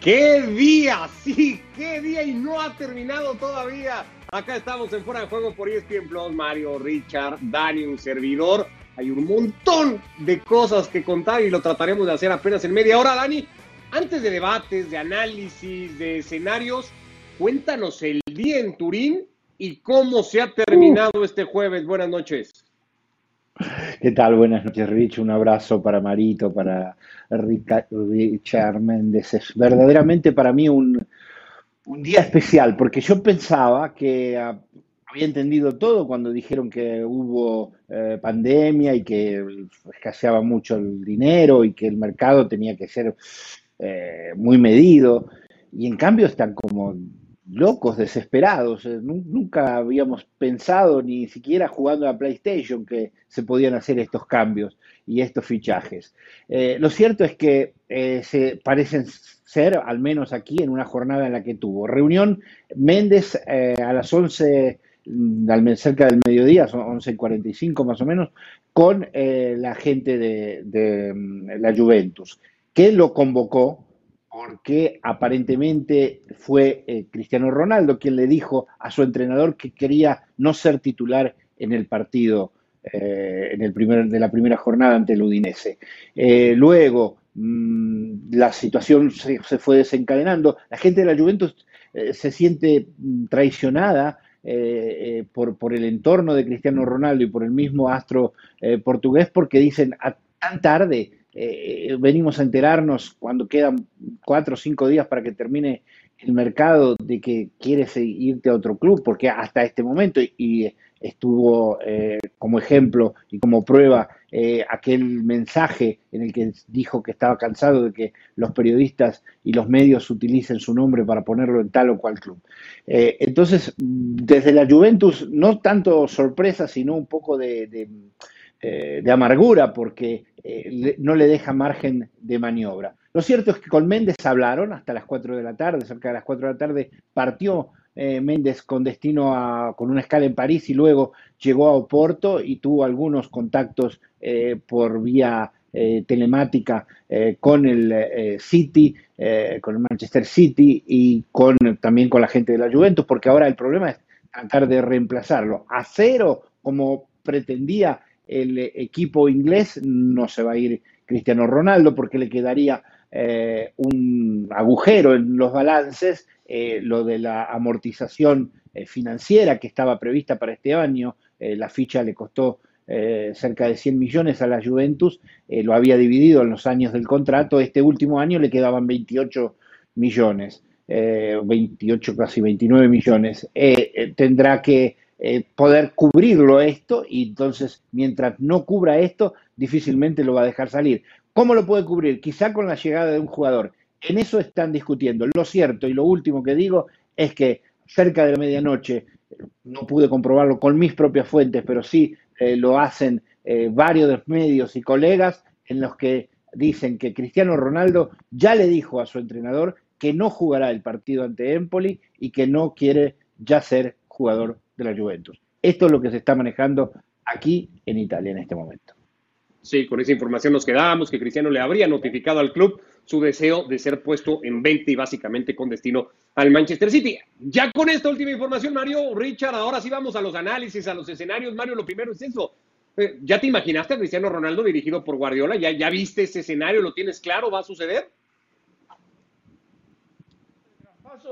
¡Qué día! Sí, qué día y no ha terminado todavía. Acá estamos en Fuera de Juego por ESPN Plus, Mario, Richard, Dani, un servidor. Hay un montón de cosas que contar y lo trataremos de hacer apenas en media hora, Dani. Antes de debates, de análisis, de escenarios, cuéntanos el día en Turín y cómo se ha terminado este jueves. Buenas noches. ¿Qué tal? Buenas noches, Rich. Un abrazo para Marito, para Richard Méndez. Es verdaderamente para mí un, día especial, porque yo pensaba que ah, había entendido todo cuando dijeron que hubo eh, pandemia y que escaseaba mucho el dinero y que el mercado tenía que ser eh, muy medido. Y en cambio están como locos, desesperados. Eh, nunca habíamos pensado, ni siquiera jugando a PlayStation, que se podían hacer estos cambios y estos fichajes. Eh, lo cierto es que eh, se parecen ser, al menos aquí, en una jornada en la que tuvo reunión Méndez a las 11, mm, cerca del mediodía, son 11.45 más o menos, con la gente de, de mm, la Juventus, que lo convocó porque aparentemente fue eh, Cristiano Ronaldo quien le dijo a su entrenador que quería no ser titular en el partido eh, en el primer, de la primera jornada ante el Udinese. Eh, luego mm, la situación se, fue desencadenando, la gente de la Juventus se siente mm, traicionada por, el entorno de Cristiano Ronaldo y por el mismo astro portugués porque dicen a, tan tarde eh, venimos a enterarnos cuando quedan cuatro o cinco días para que termine el mercado de que quieres irte a otro club, porque hasta este momento, y estuvo eh, como ejemplo y como prueba eh, aquel mensaje en el que dijo que estaba cansado de que los periodistas y los medios utilicen su nombre para ponerlo en tal o cual club. entonces, desde la Juventus, no tanto sorpresa, sino un poco de eh, de amargura porque eh, no le deja margen de maniobra. Lo cierto es que con Méndez hablaron hasta las 4 de la tarde, cerca de las 4 de la tarde partió eh, Méndez con destino a, con una escala en París y luego llegó a Oporto y tuvo algunos contactos por vía telemática con el City, con el Manchester City y con, también con la gente de la Juventus, porque ahora el problema es tratar de reemplazarlo. A cero, como pretendía el equipo inglés no se va a ir Cristiano Ronaldo porque le quedaría eh, un agujero en los balances, eh, lo de la amortización eh, financiera que estaba prevista para este año, la ficha le costó cerca de 100 millones a la Juventus, lo había dividido en los años del contrato, este último año le quedaban 28 millones, 28 casi 29 millones, tendrá que eh, poder cubrirlo esto y entonces mientras no cubra esto, difícilmente lo va a dejar salir. ¿Cómo lo puede cubrir? Quizá con la llegada de un jugador. En eso están discutiendo. Lo cierto y lo último que digo es que cerca de la medianoche, no pude comprobarlo con mis propias fuentes, pero sí eh, lo hacen eh, varios medios y colegas en los que dicen que Cristiano Ronaldo ya le dijo a su entrenador que no jugará el partido ante Empoli y que no quiere ya ser jugador de la Juventus. Esto es lo que se está manejando aquí en Italia en este momento. Sí, con esa información nos quedamos, que Cristiano le habría notificado al club su deseo de ser puesto en venta y básicamente con destino al Manchester City. Ya con esta última información, Mario, Richard, ahora sí vamos a los análisis, a los escenarios. Mario, lo primero es eso. Eh, ¿Ya te imaginaste a Cristiano Ronaldo dirigido por Guardiola? ¿Ya, ¿Ya viste ese escenario? ¿Lo tienes claro? ¿Va a suceder?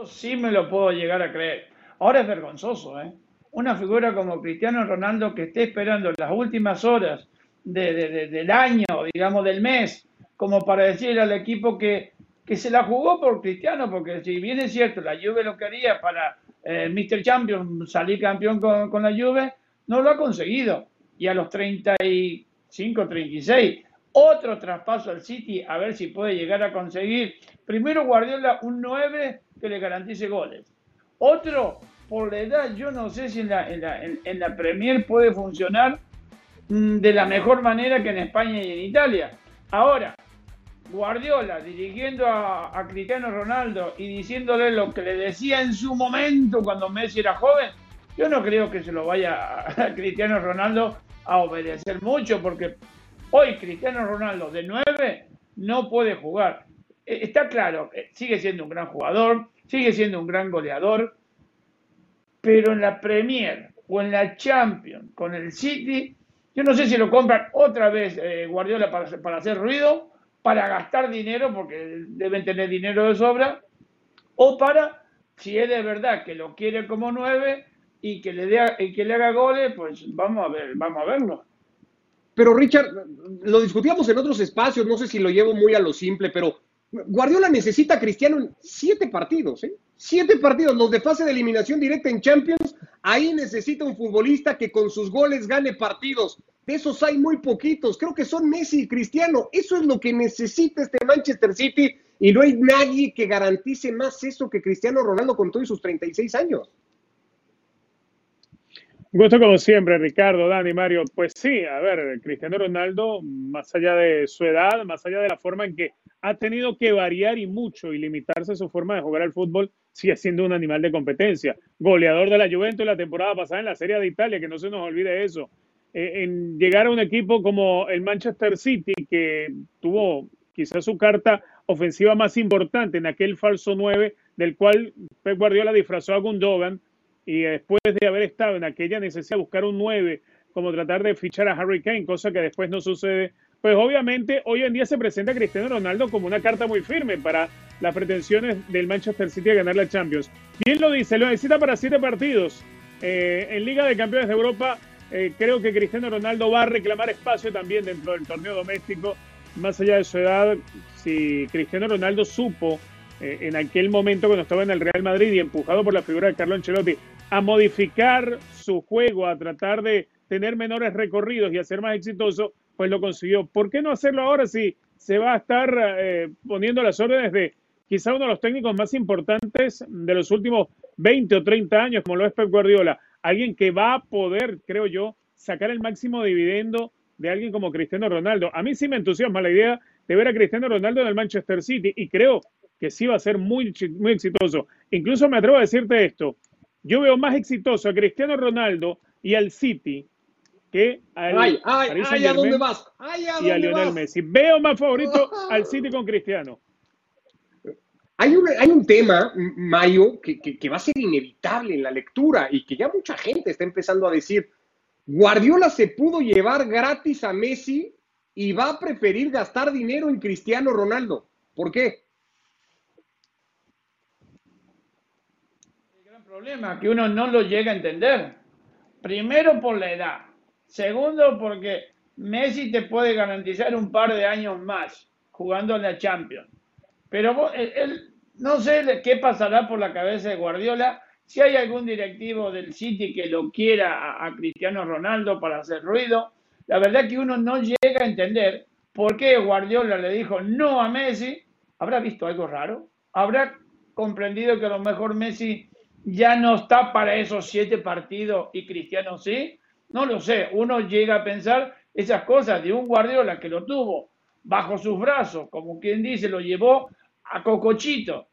Sí me lo puedo llegar a creer. Ahora es vergonzoso, ¿eh? Una figura como Cristiano Ronaldo que esté esperando las últimas horas del año, digamos del mes, como para decirle al equipo que, que se la jugó por Cristiano, porque si bien es cierto, la Juve lo quería para eh, Mr. Champion salir campeón con, con la Juve, no lo ha conseguido. Y a los 35, 36, otro traspaso al City, a ver si puede llegar a conseguir. Primero Guardiola un 9 que le garantice goles. Otro por la edad, yo no sé si en la, Premier puede funcionar mm, de la mejor manera que en España y en Italia. Ahora, Guardiola dirigiendo a, a, Cristiano Ronaldo y diciéndole lo que le decía en su momento cuando Messi era joven, yo no creo que se lo vaya a Cristiano Ronaldo a obedecer mucho, porque hoy Cristiano Ronaldo de 9 no puede jugar. eh, está claro, eh, sigue siendo un gran jugador, sigue siendo un gran goleador, pero en la Premier o en la Champions con el City, yo no sé si lo compran otra vez eh, Guardiola para, hacer ruido, para gastar dinero, porque deben tener dinero de sobra, o para, si es de verdad que lo quiere como nueve y que le, dé, y que le haga goles, pues vamos a ver, vamos a verlo. Pero Richard, lo discutíamos en otros espacios, no sé si lo llevo muy a lo simple, pero Guardiola necesita a Cristiano en siete partidos, ¿eh? Siete partidos, los de fase de eliminación directa en Champions, ahí necesita un futbolista que con sus goles gane partidos. De esos hay muy poquitos, creo que son Messi y Cristiano. Eso es lo que necesita este Manchester City y no hay nadie que garantice más eso que Cristiano Ronaldo con todos sus 36 años. Un gusto como siempre, Ricardo, Dani, Mario. Pues sí, a ver, Cristiano Ronaldo, más allá de su edad, más allá de la forma en que ha tenido que variar y mucho y limitarse su forma de jugar al fútbol, sigue siendo un animal de competencia. Goleador de la Juventus la temporada pasada en la Serie de Italia, que no se nos olvide eso. Eh, en llegar a un equipo como el Manchester City, que tuvo quizás su carta ofensiva más importante en aquel falso 9, del cual Pep Guardiola disfrazó a Gundogan, y después de haber estado en aquella necesidad de buscar un 9, como tratar de fichar a Harry Kane, cosa que después no sucede, pues obviamente hoy en día se presenta a Cristiano Ronaldo como una carta muy firme para las pretensiones del Manchester City a ganar la Champions. ¿Quién lo dice? Lo necesita para siete partidos. Eh, en Liga de Campeones de Europa eh, creo que Cristiano Ronaldo va a reclamar espacio también dentro del torneo doméstico, más allá de su edad. Si Cristiano Ronaldo supo eh, en aquel momento cuando estaba en el Real Madrid y empujado por la figura de Carlo Ancelotti a modificar su juego, a tratar de tener menores recorridos y a ser más exitoso, pues lo consiguió. ¿Por qué no hacerlo ahora si se va a estar eh, poniendo las órdenes de quizá uno de los técnicos más importantes de los últimos 20 o 30 años, como lo es Pep Guardiola? Alguien que va a poder, creo yo, sacar el máximo dividendo de alguien como Cristiano Ronaldo. A mí sí me entusiasma la idea de ver a Cristiano Ronaldo en el Manchester City y creo que sí va a ser muy, muy exitoso. Incluso me atrevo a decirte esto, yo veo más exitoso a Cristiano Ronaldo y al City que al ay, ay, ay, ¿a dónde vas? Ay, ¿a y a Lionel Messi. Veo más favorito al City con Cristiano. Hay un, hay un tema, Mayo, que, que, que, va a ser inevitable en la lectura y que ya mucha gente está empezando a decir, Guardiola se pudo llevar gratis a Messi y va a preferir gastar dinero en Cristiano Ronaldo. ¿Por qué? problema, que uno no lo llega a entender. Primero por la edad. Segundo porque Messi te puede garantizar un par de años más jugando en la Champions. Pero él, no sé qué pasará por la cabeza de Guardiola. Si hay algún directivo del City que lo quiera a, Cristiano Ronaldo para hacer ruido, la verdad que uno no llega a entender por qué Guardiola le dijo no a Messi. ¿Habrá visto algo raro? ¿Habrá comprendido que a lo mejor Messi ya no está para esos siete partidos y Cristiano sí? No lo sé, uno llega a pensar esas cosas de un Guardiola que lo tuvo bajo sus brazos, como quien dice, lo llevó a Cocochito,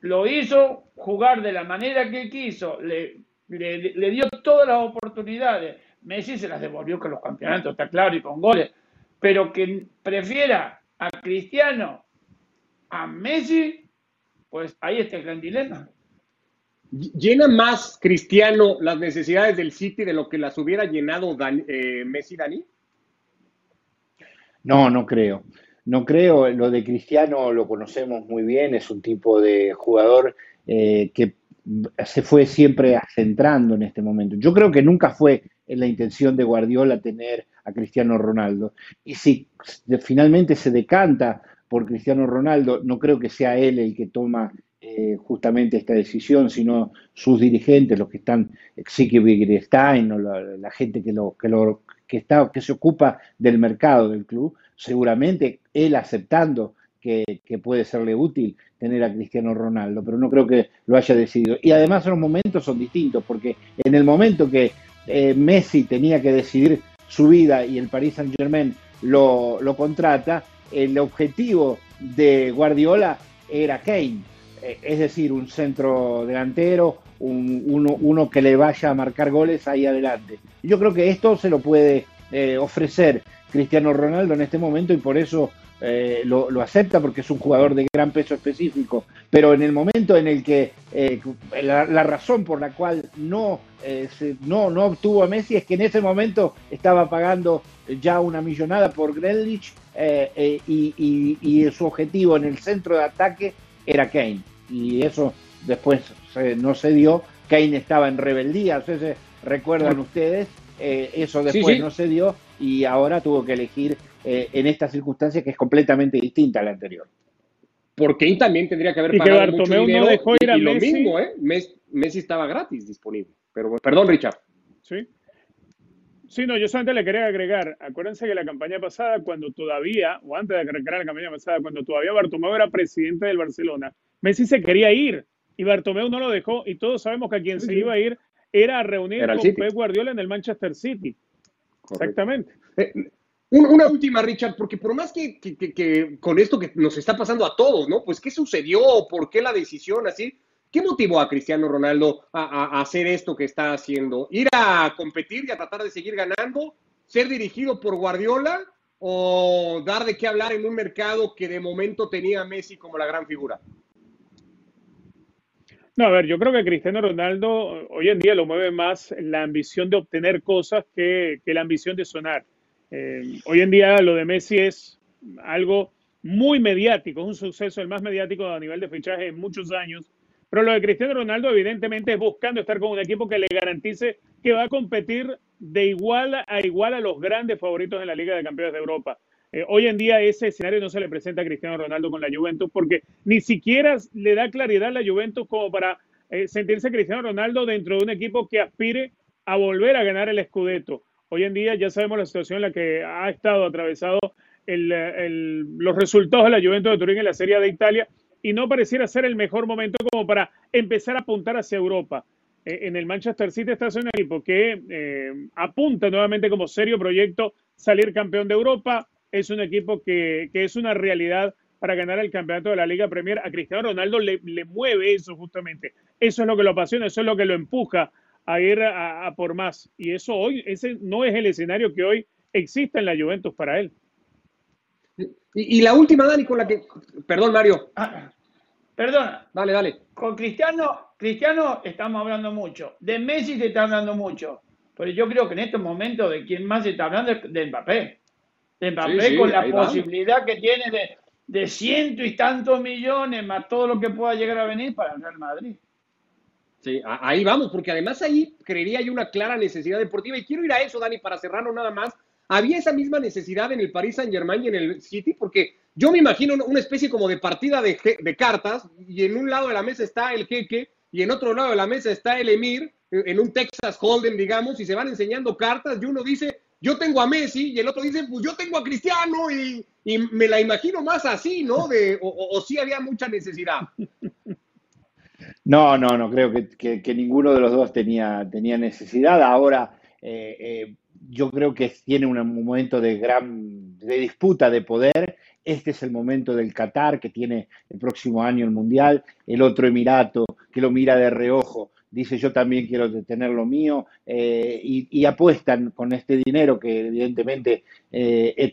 lo hizo jugar de la manera que quiso, le, le, dio todas las oportunidades. Messi se las devolvió con los campeonatos, está claro, y con goles. Pero que prefiera a Cristiano a Messi, pues ahí está el gran dilema. ¿Llena más Cristiano las necesidades del City de lo que las hubiera llenado eh, Messi Dani? No, no creo. No creo. Lo de Cristiano lo conocemos muy bien. Es un tipo de jugador eh, que se fue siempre centrando en este momento. Yo creo que nunca fue en la intención de Guardiola tener a Cristiano Ronaldo. Y si finalmente se decanta por Cristiano Ronaldo, no creo que sea él el que toma eh, justamente esta decisión, sino sus dirigentes, los que están, Wittgenstein o la, gente que, lo, que, lo, que, está, que se ocupa del mercado del club, seguramente él aceptando que, que, puede serle útil tener a Cristiano Ronaldo, pero no creo que lo haya decidido. Y además los momentos son distintos, porque en el momento que eh, Messi tenía que decidir su vida y el Paris Saint Germain lo, lo contrata, el objetivo de Guardiola era Kane es decir, un centro delantero, un, uno, que le vaya a marcar goles ahí adelante. Yo creo que esto se lo puede eh, ofrecer Cristiano Ronaldo en este momento y por eso eh, lo, acepta porque es un jugador de gran peso específico, pero en el momento en el que eh, la, razón por la cual no, eh, no, no obtuvo a Messi es que en ese momento estaba pagando ya una millonada por Grelich y, y, su objetivo en el centro de ataque era Kane. Y eso después no se dio. Kane estaba en rebeldía, ustedes recuerdan ustedes, eso después no se dio y ahora tuvo que elegir eh, en esta circunstancia que es completamente distinta a la anterior. Porque también tendría que haber pagado mucho dinero y, lo mismo, ¿eh? Messi, estaba gratis disponible. Pero perdón, Richard. Sí. Sí, no, yo solamente le quería agregar, acuérdense que la campaña pasada, cuando todavía, o antes de arrancar la campaña pasada, cuando todavía Bartomeu era presidente del Barcelona, Messi se quería ir y Bartomeu no lo dejó y todos sabemos que a quien se iba a ir era a reunir con Pep Guardiola en el Manchester City. Exactamente. Eh, una última, Richard, porque por más que, con esto que nos está pasando a todos, ¿no? Pues, ¿qué sucedió? ¿Por qué la decisión así? ¿Qué motivó a Cristiano Ronaldo a, hacer esto que está haciendo? ¿Ir a competir y a tratar de seguir ganando? ¿Ser dirigido por Guardiola? ¿O dar de qué hablar en un mercado que de momento tenía a Messi como la gran figura? No, a ver, yo creo que Cristiano Ronaldo hoy en día lo mueve más la ambición de obtener cosas que la ambición de sonar. Eh, hoy en día lo de Messi es algo muy mediático, es un suceso el más mediático a nivel de fichaje en muchos años. Pero lo de Cristiano Ronaldo evidentemente es buscando estar con un equipo que le garantice que va a competir de igual a igual a los grandes favoritos en la Liga de Campeones de Europa. Eh, hoy en día ese escenario no se le presenta a Cristiano Ronaldo con la Juventus porque ni siquiera le da claridad a la Juventus como para eh, sentirse Cristiano Ronaldo dentro de un equipo que aspire a volver a ganar el Scudetto. Hoy en día ya sabemos la situación en la que ha estado atravesado los resultados de la Juventus de Turín en la Serie de Italia y no pareciera ser el mejor momento como para empezar a apuntar hacia Europa. Eh, en el Manchester City está un equipo que eh, apunta nuevamente como serio proyecto salir campeón de Europa. Es un equipo que, es una realidad para ganar el campeonato de la Liga Premier. A Cristiano Ronaldo le, le mueve eso justamente. Eso es lo que lo apasiona, eso es lo que lo empuja a ir a, por más. Y eso hoy, ese no es el escenario que hoy existe en la Juventus para él. Y, la última, Dani, con la que. Perdón, Mario. Ah, perdona. Dale, dale. Con Cristiano, Cristiano estamos hablando mucho. De Messi se está hablando mucho. Pero yo creo que en estos momentos de quien más se está hablando es de Mbappé. De Mbappé con la posibilidad que tiene de, de ciento y tantos millones más todo lo que pueda llegar a venir para el Real Madrid. Sí, ahí vamos, porque además ahí creería hay una clara necesidad deportiva. Y quiero ir a eso, Dani, para cerrarlo nada más. Había esa misma necesidad en el Paris Saint Germain y en el City, porque yo me imagino una especie como de partida de, cartas, y en un lado de la mesa está el jeque, y en otro lado de la mesa está el Emir, en un Texas Hold'em, digamos, y se van enseñando cartas, y uno dice, yo tengo a Messi, y el otro dice, pues yo tengo a Cristiano, y, me la imagino más así, ¿no? O sí había mucha necesidad. No, no, no creo que, ninguno de los dos tenía, tenía necesidad. Ahora, eh, eh, yo creo que tiene un momento de gran de disputa de poder. Este es el momento del Qatar, que tiene el próximo año el Mundial, el otro Emirato, que lo mira de reojo, dice yo también quiero tener lo mío, eh, y, apuestan con este dinero que evidentemente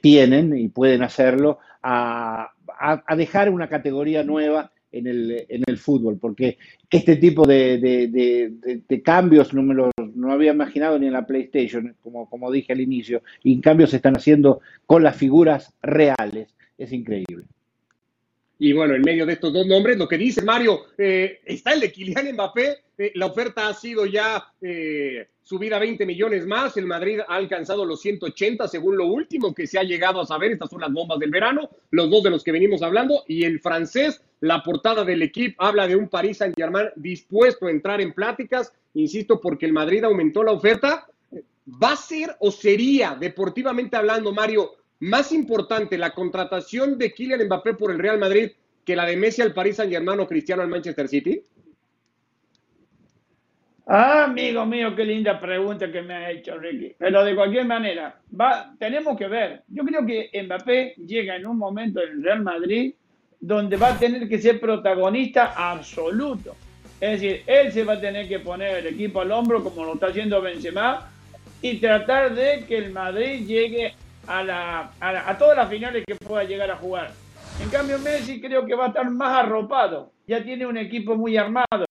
tienen y pueden hacerlo, a, a dejar una categoría nueva en el, en el fútbol, porque este tipo de, de, cambios no me lo no había imaginado ni en la PlayStation, como, como dije al inicio, y en cambio se están haciendo con las figuras reales. Es increíble. Y bueno, en medio de estos dos nombres, lo que dice Mario, eh, está el de Kylian Mbappé. Eh, la oferta ha sido ya eh, subida a 20 millones más. El Madrid ha alcanzado los 180, según lo último que se ha llegado a saber. Estas son las bombas del verano, los dos de los que venimos hablando. Y el francés, la portada del equipo habla de un Paris Saint-Germain dispuesto a entrar en pláticas. Insisto, porque el Madrid aumentó la oferta. ¿Va a ser o sería, deportivamente hablando, Mario, más importante la contratación de Kylian Mbappé por el Real Madrid que la de Messi al Paris Saint Germain o Cristiano al Manchester City? Ah, amigo mío, qué linda pregunta que me ha hecho Ricky. Pero de cualquier manera, va, tenemos que ver. Yo creo que Mbappé llega en un momento en Real Madrid donde va a tener que ser protagonista absoluto. Es decir, él se va a tener que poner el equipo al hombro como lo está haciendo Benzema y tratar de que el Madrid llegue a, la, a, todas las finales que pueda llegar a jugar. En cambio, Messi creo que va a estar más arropado. Ya tiene un equipo muy armado.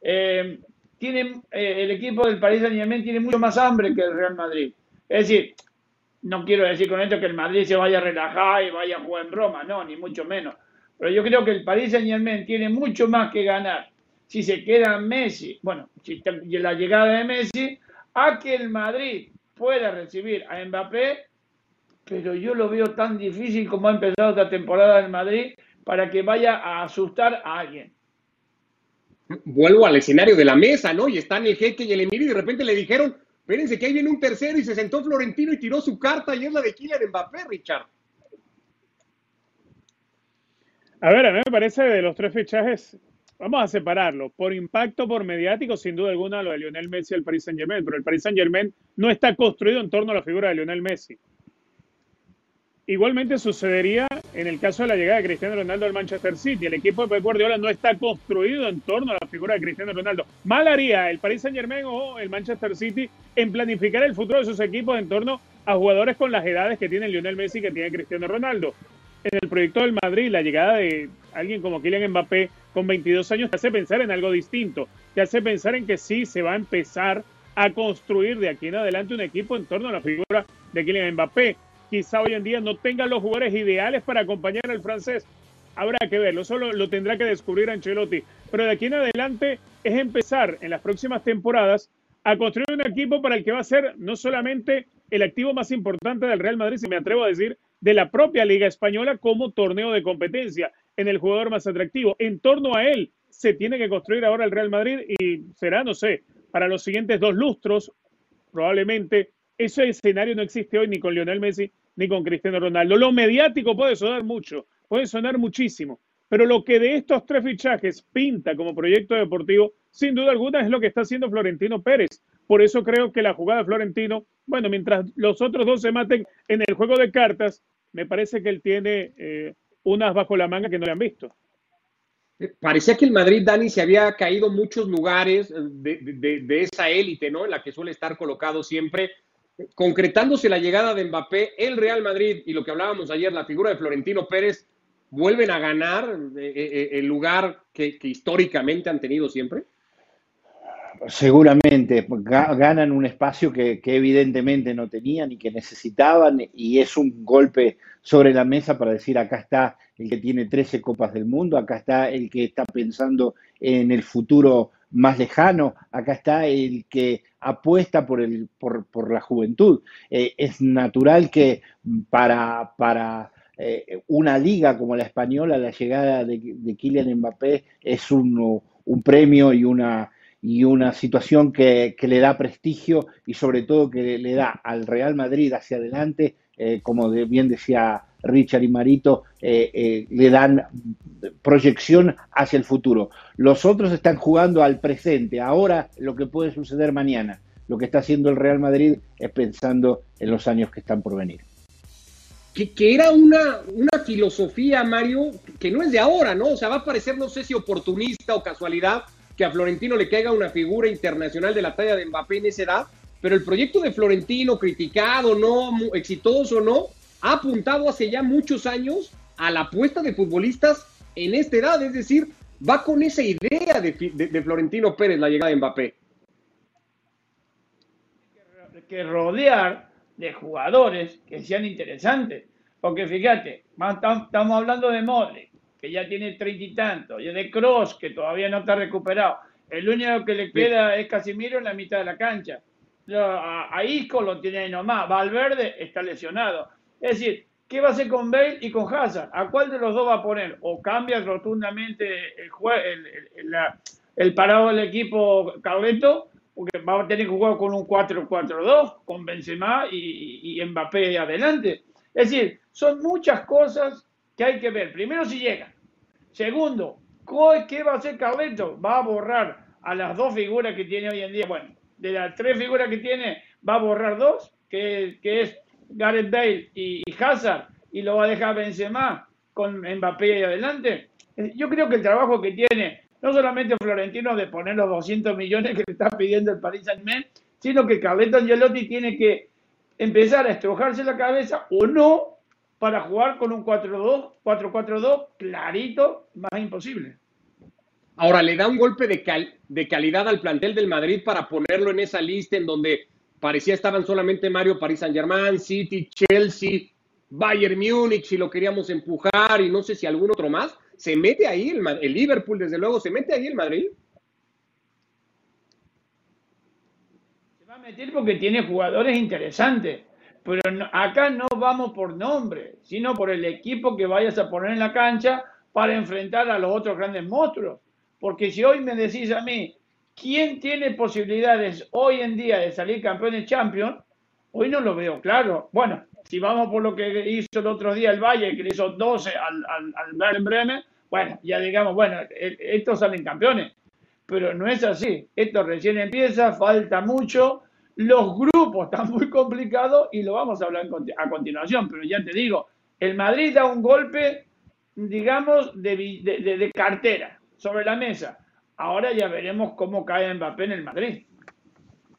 Eh, tiene, eh, el equipo del Paris Saint Germain tiene mucho más hambre que el Real Madrid. Es decir, no quiero decir con esto que el Madrid se vaya a relajar y vaya a jugar en broma, no, ni mucho menos. Pero yo creo que el Paris Saint Germain tiene mucho más que ganar si se queda Messi, bueno, si la llegada de Messi, a que el Madrid pueda recibir a Mbappé, pero yo lo veo tan difícil como ha empezado esta temporada en Madrid para que vaya a asustar a alguien. Vuelvo al escenario de la mesa, ¿no? Y están el jeque y el emir y de repente le dijeron, espérense que ahí viene un tercero y se sentó Florentino y tiró su carta y es la de Kylian Mbappé, Richard. A ver, a mí me parece de los tres fichajes, vamos a separarlo. Por impacto, por mediático, sin duda alguna, lo de Lionel Messi y el Paris Saint Germain, pero el Paris Saint Germain no está construido en torno a la figura de Lionel Messi. Igualmente sucedería en el caso de la llegada de Cristiano Ronaldo al Manchester City. El equipo de Pep Guardiola no está construido en torno a la figura de Cristiano Ronaldo. Mal haría el Paris Saint Germain o el Manchester City en planificar el futuro de sus equipos en torno a jugadores con las edades que tiene Lionel Messi y que tiene Cristiano Ronaldo. En el proyecto del Madrid, la llegada de alguien como Kylian Mbappé con 22 años te hace pensar en algo distinto. Te hace pensar en que sí se va a empezar a construir de aquí en adelante un equipo en torno a la figura de Kylian Mbappé quizá hoy en día no tenga los jugadores ideales para acompañar al francés. Habrá que verlo, solo lo tendrá que descubrir Ancelotti. Pero de aquí en adelante es empezar en las próximas temporadas a construir un equipo para el que va a ser no solamente el activo más importante del Real Madrid, si me atrevo a decir, de la propia Liga Española como torneo de competencia, en el jugador más atractivo. En torno a él se tiene que construir ahora el Real Madrid y será, no sé, para los siguientes dos lustros, probablemente ese escenario no existe hoy ni con Lionel Messi ni con Cristiano Ronaldo. Lo mediático puede sonar mucho, puede sonar muchísimo, pero lo que de estos tres fichajes pinta como proyecto deportivo, sin duda alguna, es lo que está haciendo Florentino Pérez. Por eso creo que la jugada de Florentino, bueno, mientras los otros dos se maten en el juego de cartas, me parece que él tiene eh, unas bajo la manga que no le han visto. Parecía que el Madrid, Dani, se había caído muchos lugares de, de esa élite, ¿no? En la que suele estar colocado siempre concretándose la llegada de Mbappé, el Real Madrid y lo que hablábamos ayer, la figura de Florentino Pérez, vuelven a ganar eh, eh, eh, el lugar que, históricamente han tenido siempre? Seguramente, ganan un espacio que, evidentemente no tenían y que necesitaban y es un golpe sobre la mesa para decir acá está el que tiene 13 copas del mundo, acá está el que está pensando en el futuro más lejano, acá está el que apuesta por, el, por, la juventud. Eh, es natural que para, para eh, una liga como la española, la llegada de, de Kylian Mbappé es un, premio y una, y una situación que, le da prestigio y sobre todo que le da al Real Madrid hacia adelante, eh, como bien decía Richard y Marito, le dan proyección hacia el futuro. Los otros están jugando al presente, ahora lo que puede suceder mañana. Lo que está haciendo el Real Madrid es pensando en los años que están por venir. Que, era una, una filosofía, Mario, que no es de ahora, ¿no? O sea, va a parecer, no sé si oportunista o casualidad, que a Florentino le caiga una figura internacional de la talla de Mbappé en esa edad, pero el proyecto de Florentino, criticado, no, exitoso, no, ha apuntado hace ya muchos años a la apuesta de futbolistas en esta edad, es decir, va con esa idea de, Florentino Pérez la llegada de Mbappé. Que rodear de jugadores que sean interesantes. Porque fíjate, estamos hablando de Modric, que ya tiene treinta y tantos, y de Cross, que todavía no está recuperado. El único que le queda es Casimiro en la mitad de la cancha. A, Isco lo tiene ahí nomás. Valverde está lesionado. Es decir, ¿Qué va a hacer con Bale y con Hazard? ¿A cuál de los dos va a poner? ¿O cambia rotundamente el, parado del equipo Carleto? Porque va a tener que jugar con un 4-4-2, con Benzema y, y, Mbappé adelante. Es decir, son muchas cosas que hay que ver. Primero, si llega. Segundo, ¿qué va a hacer Carleto? Va a borrar a las dos figuras que tiene hoy en día. Bueno, de las tres figuras que tiene, va a borrar dos, que, es Gareth Bale y, Hazard y lo va a dejar Benzema con Mbappé y adelante. Eh, yo creo que el trabajo que tiene no solamente Florentino de poner los 200 millones que le está pidiendo el Paris Saint-Germain, sino que Carleto Angelotti tiene que empezar a estrujarse la cabeza o no para jugar con un 4-2, 4-4-2 clarito, más imposible. Ahora, le da un golpe de, de calidad al plantel del Madrid para ponerlo en esa lista en donde parecía estaban solamente Mario, París Saint Germain, City, Chelsea, Bayern Múnich, si lo queríamos empujar y no sé si algún otro más. ¿Se mete ahí el, el Liverpool, desde luego? ¿Se mete ahí el Madrid? Se va a meter porque tiene jugadores interesantes. Pero acá no vamos por nombre, sino por el equipo que vayas a poner en la cancha para enfrentar a los otros grandes monstruos. Porque si hoy me decís a mí, ¿quién tiene posibilidades hoy en día de salir campeón de Champions? Hoy no lo veo claro. Bueno, si vamos por lo que hizo el otro día el Valle, que le hizo 12 al, al, al Bremen, bueno, ya digamos, bueno, estos salen campeones. Pero no es así. Esto recién empieza, falta mucho. Los grupos están muy complicados y lo vamos a hablar a continuación. Pero ya te digo, el Madrid da un golpe, digamos, de, de cartera sobre la mesa. Ahora ya veremos cómo cae Mbappé en el Madrid.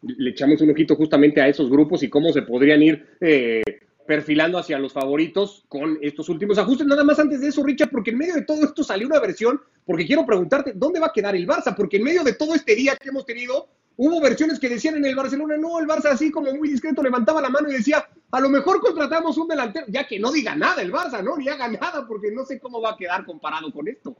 Le echamos un ojito justamente a esos grupos y cómo se podrían ir eh, perfilando hacia los favoritos con estos últimos ajustes. Nada más antes de eso, Richard, porque en medio de todo esto salió una versión, porque quiero preguntarte, ¿dónde va a quedar el Barça? Porque en medio de todo este día que hemos tenido, hubo versiones que decían en el Barcelona, no, el Barça así como muy discreto levantaba la mano y decía, a lo mejor contratamos un delantero, ya que no diga nada el Barça, ¿no? Ni haga nada, porque no sé cómo va a quedar comparado con esto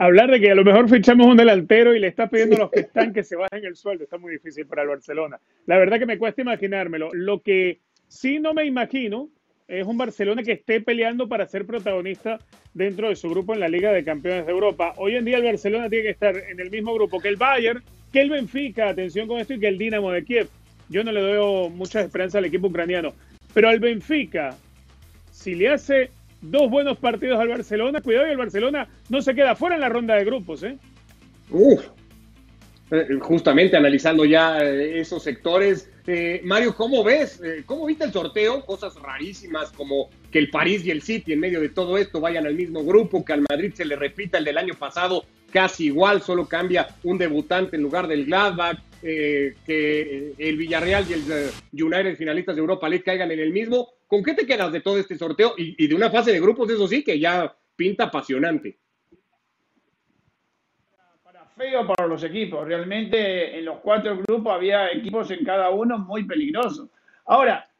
hablar de que a lo mejor fichamos un delantero y le está pidiendo a los que están que se bajen el sueldo está muy difícil para el Barcelona. La verdad que me cuesta imaginármelo. Lo que sí no me imagino es un Barcelona que esté peleando para ser protagonista dentro de su grupo en la Liga de Campeones de Europa. Hoy en día el Barcelona tiene que estar en el mismo grupo que el Bayern, que el Benfica, atención con esto, y que el Dinamo de Kiev. Yo no le doy mucha esperanza al equipo ucraniano. Pero al Benfica, si le hace dos buenos partidos al Barcelona. Cuidado y el Barcelona no se queda fuera en la ronda de grupos. ¿eh? Uf. Eh, justamente analizando ya eh, esos sectores. Mario, ¿cómo ves? ¿Cómo viste el sorteo? Cosas rarísimas como que el París y el City en medio de todo esto vayan al mismo grupo, que al Madrid se le repita el del año pasado casi igual, solo cambia un debutante en lugar del Gladbach, que el Villarreal y el United finalistas de Europa League caigan en el mismo. ¿Con qué te quedas de todo este sorteo y, de una fase de grupos, eso sí, que ya pinta apasionante? Para feo para los equipos. Realmente en los cuatro grupos había equipos en cada uno muy peligrosos. Ahora,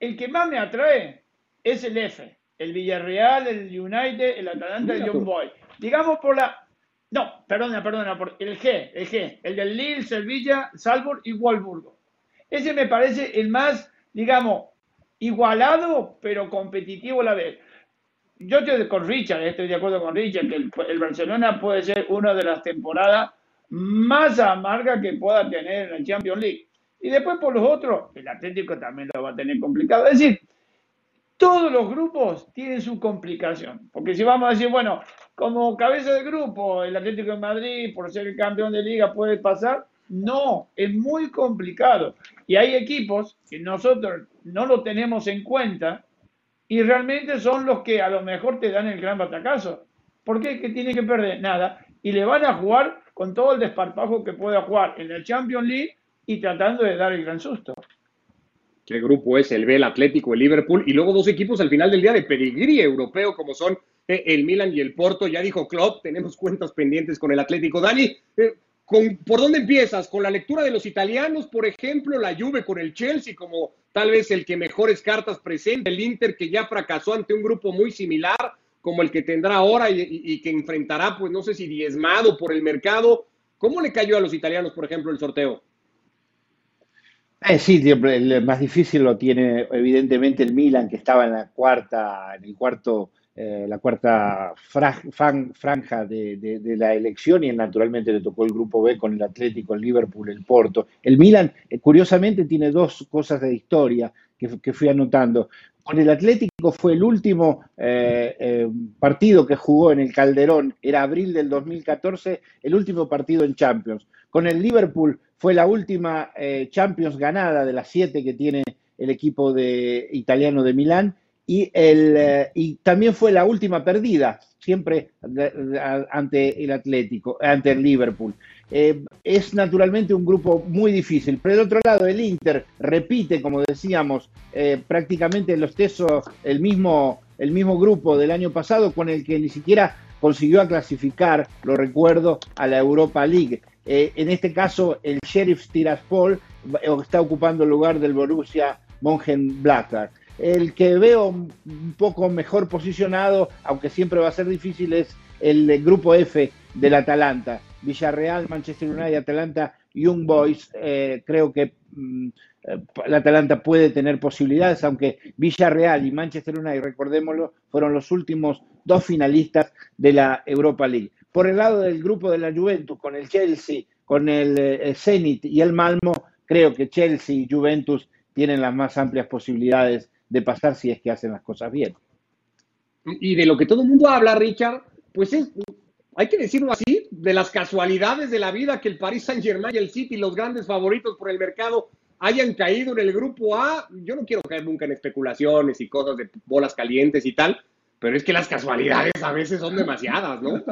el que más me atrae es el F. El Villarreal, el United, el Atalanta y el Young Boy. Digamos por la. No, perdona, perdona, por el G, el G, el del Lille, Sevilla, Salzburg y Wolfsburgo. Ese me parece el más, digamos, igualado, pero competitivo a la vez. Yo estoy con Richard, estoy de acuerdo con Richard, que el, Barcelona puede ser una de las temporadas más amargas que pueda tener en la Champions League. Y después por los otros, el Atlético también lo va a tener complicado. Es decir, todos los grupos tienen su complicación. Porque si vamos a decir, bueno, como cabeza de grupo, el Atlético de Madrid, por ser el campeón de liga, puede pasar, no, es muy complicado. Y hay equipos que nosotros no lo tenemos en cuenta y realmente son los que a lo mejor te dan el gran batacazo. ¿Por qué? Que tiene que perder nada. Y le van a jugar con todo el desparpajo que pueda jugar en la Champions League y tratando de dar el gran susto. ¿Qué grupo es? El B, el Atlético, el Liverpool y luego dos equipos al final del día de pedigrí europeo como son eh, el Milan y el Porto. Ya dijo Klopp, tenemos cuentas pendientes con el Atlético. Dani, eh, ¿Por dónde empiezas? ¿Con la lectura de los italianos, por ejemplo, la Juve con el Chelsea como tal vez el que mejores cartas presenta, el Inter que ya fracasó ante un grupo muy similar como el que tendrá ahora y, que enfrentará, pues no sé si diezmado por el mercado? ¿Cómo le cayó a los italianos, por ejemplo, el sorteo? Eh, sí, el más difícil lo tiene evidentemente el Milan, que estaba en la cuarta, en el cuarto eh, la cuarta franja de, la elección y naturalmente le tocó el grupo B con el Atlético, el Liverpool, el Porto. El Milan, eh, curiosamente, tiene dos cosas de historia que, fui anotando. Con el Atlético fue el último eh, partido que jugó en el Calderón, era abril del 2014, el último partido en Champions. Con el Liverpool fue la última Champions ganada de las siete que tiene el equipo de, italiano de Milán y, el, eh, y también fue la última perdida, siempre ante el Atlético, ante el Liverpool. Eh, es naturalmente un grupo muy difícil. Pero del otro lado, el Inter repite, como decíamos, eh, prácticamente los tesos, el mismo, el mismo grupo del año pasado con el que ni siquiera consiguió clasificar, lo recuerdo, a la Europa League. Eh, en este caso, el Sheriff Tiraspol está ocupando el lugar del Borussia Mönchengladbach. El que veo un poco mejor posicionado, aunque siempre va a ser difícil, es el grupo F del Atalanta. Villarreal, Manchester United, Atalanta, Young Boys. Eh, creo que mm, el Atalanta puede tener posibilidades, aunque Villarreal y Manchester United, recordémoslo, fueron los últimos dos finalistas de la Europa League. Por el lado del grupo de la Juventus, con el Chelsea, con el, el Zenit y el Malmo, creo que Chelsea y Juventus tienen las más amplias posibilidades de pasar si es que hacen las cosas bien. Y de lo que todo el mundo habla, Richard, pues es, hay que decirlo así, de las casualidades de la vida que el Paris Saint Germain y el City, los grandes favoritos por el mercado, hayan caído en el grupo A. Yo no quiero caer nunca en especulaciones y cosas de bolas calientes y tal, pero es que las casualidades a veces son demasiadas, ¿no?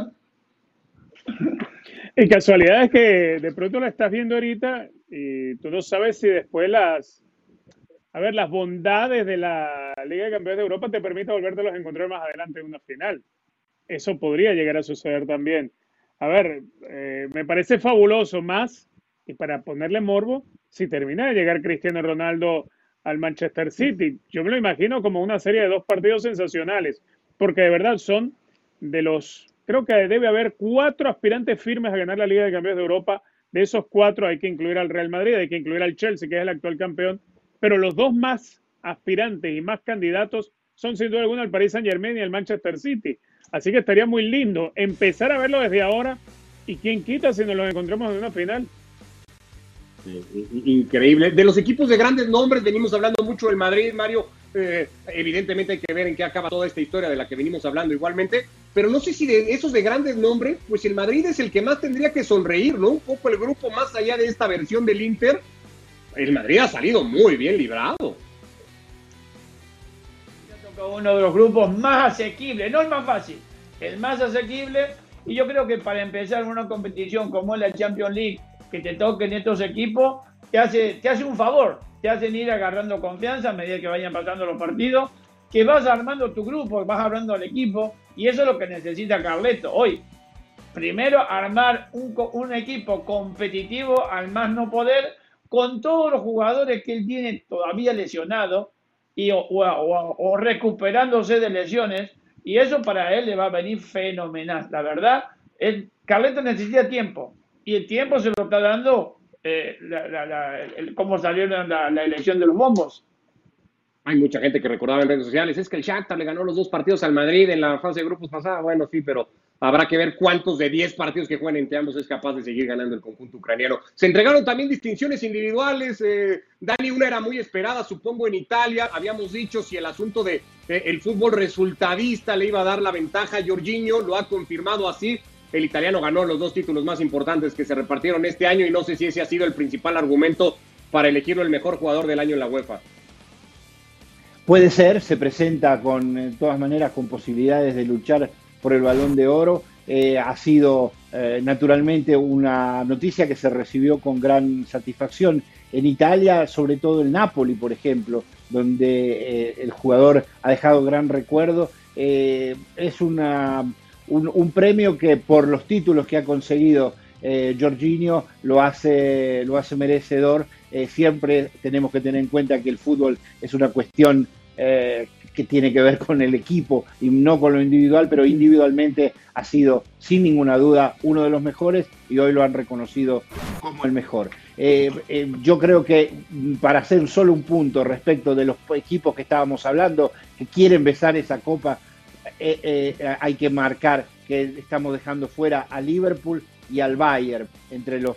Y casualidades que de pronto la estás viendo ahorita y tú no sabes si después las, a ver, las bondades de la Liga de Campeones de Europa te permiten volverte a encontrar más adelante en una final. Eso podría llegar a suceder también. A ver, eh, me parece fabuloso más, y para ponerle morbo, si termina de llegar Cristiano Ronaldo al Manchester City. Yo me lo imagino como una serie de dos partidos sensacionales, porque de verdad son de los, creo que debe haber cuatro aspirantes firmes a ganar la Liga de Campeones de Europa. De esos cuatro hay que incluir al Real Madrid, hay que incluir al Chelsea, que es el actual campeón, pero los dos más aspirantes y más candidatos son sin duda alguna el Paris Saint Germain y el Manchester City. Así que estaría muy lindo empezar a verlo desde ahora y quién quita si nos lo encontramos en una final. Increíble. De los equipos de grandes nombres venimos hablando mucho del Madrid, Mario. Eh, evidentemente hay que ver en qué acaba toda esta historia de la que venimos hablando igualmente. Pero no sé si de esos de grandes nombres, pues el Madrid es el que más tendría que sonreír, ¿no? Un poco el grupo más allá de esta versión del Inter el Madrid ha salido muy bien librado. Uno de los grupos más asequibles, no el más fácil, el más asequible. Y yo creo que para empezar una competición como la Champions League, que te toquen estos equipos, te hace, te hace un favor, te hacen ir agarrando confianza a medida que vayan pasando los partidos, que vas armando tu grupo, vas armando al equipo, y eso es lo que necesita Carleto hoy. Primero, armar un, un equipo competitivo al más no poder, con todos los jugadores que él tiene todavía lesionados y, o, recuperándose de lesiones, y eso para él le va a venir fenomenal. La verdad, el, Carleto necesita tiempo, y el tiempo se lo está dando eh, cómo salió la, elección de los bombos. Hay mucha gente que recordaba en redes sociales, es que el Shakhtar le ganó los dos partidos al Madrid en la fase de grupos pasada. Bueno, sí, pero Habrá que ver cuántos de 10 partidos que juegan entre ambos es capaz de seguir ganando el conjunto ucraniano. Se entregaron también distinciones individuales. Eh, Dani, una era muy esperada, supongo, en Italia. Habíamos dicho si el asunto de eh, fútbol resultadista le iba a dar la ventaja a Jorginho, lo ha confirmado así. El italiano ganó los dos títulos más importantes que se repartieron este año y no sé si ese ha sido el principal argumento para elegirlo el mejor jugador del año en la UEFA. Puede ser, se presenta con, de todas maneras, con posibilidades de luchar por el balón de oro. Eh, ha sido eh, naturalmente una noticia que se recibió con gran satisfacción en Italia, sobre todo el Napoli, por ejemplo, donde eh, el jugador ha dejado gran recuerdo. es una, un, premio que por los títulos que ha conseguido Jorginho lo hace, lo hace merecedor. siempre tenemos que tener en cuenta que el fútbol es una cuestión que tiene que ver con el equipo y no con lo individual, pero individualmente ha sido sin ninguna duda uno de los mejores y hoy lo han reconocido como el mejor. Eh, eh, yo creo que para hacer solo un punto respecto de los equipos que estábamos hablando, que quieren besar esa copa, eh, hay que marcar que estamos dejando fuera a Liverpool y al Bayern entre los,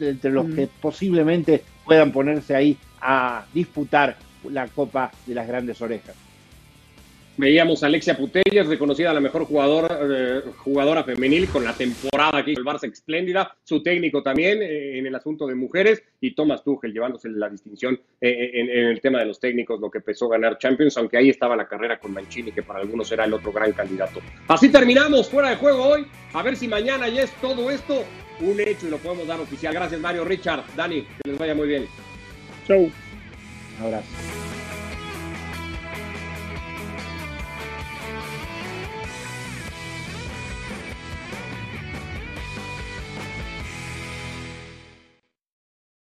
entre los que mm. posiblemente puedan ponerse ahí a disputar la copa de las grandes orejas. Veíamos a Alexia Putellas, reconocida la mejor jugadora, eh, jugadora femenil con la temporada que hizo el Barça espléndida, su técnico también eh, en el asunto de mujeres y Thomas Tuchel llevándose la distinción eh, en, en, el tema de los técnicos, lo que empezó a ganar Champions, aunque ahí estaba la carrera con Mancini, que para algunos era el otro gran candidato. Así terminamos fuera de juego hoy, a ver si mañana ya es todo esto un hecho y lo podemos dar oficial. Gracias Mario, Richard, Dani, que les vaya muy bien. Chau. Un abrazo.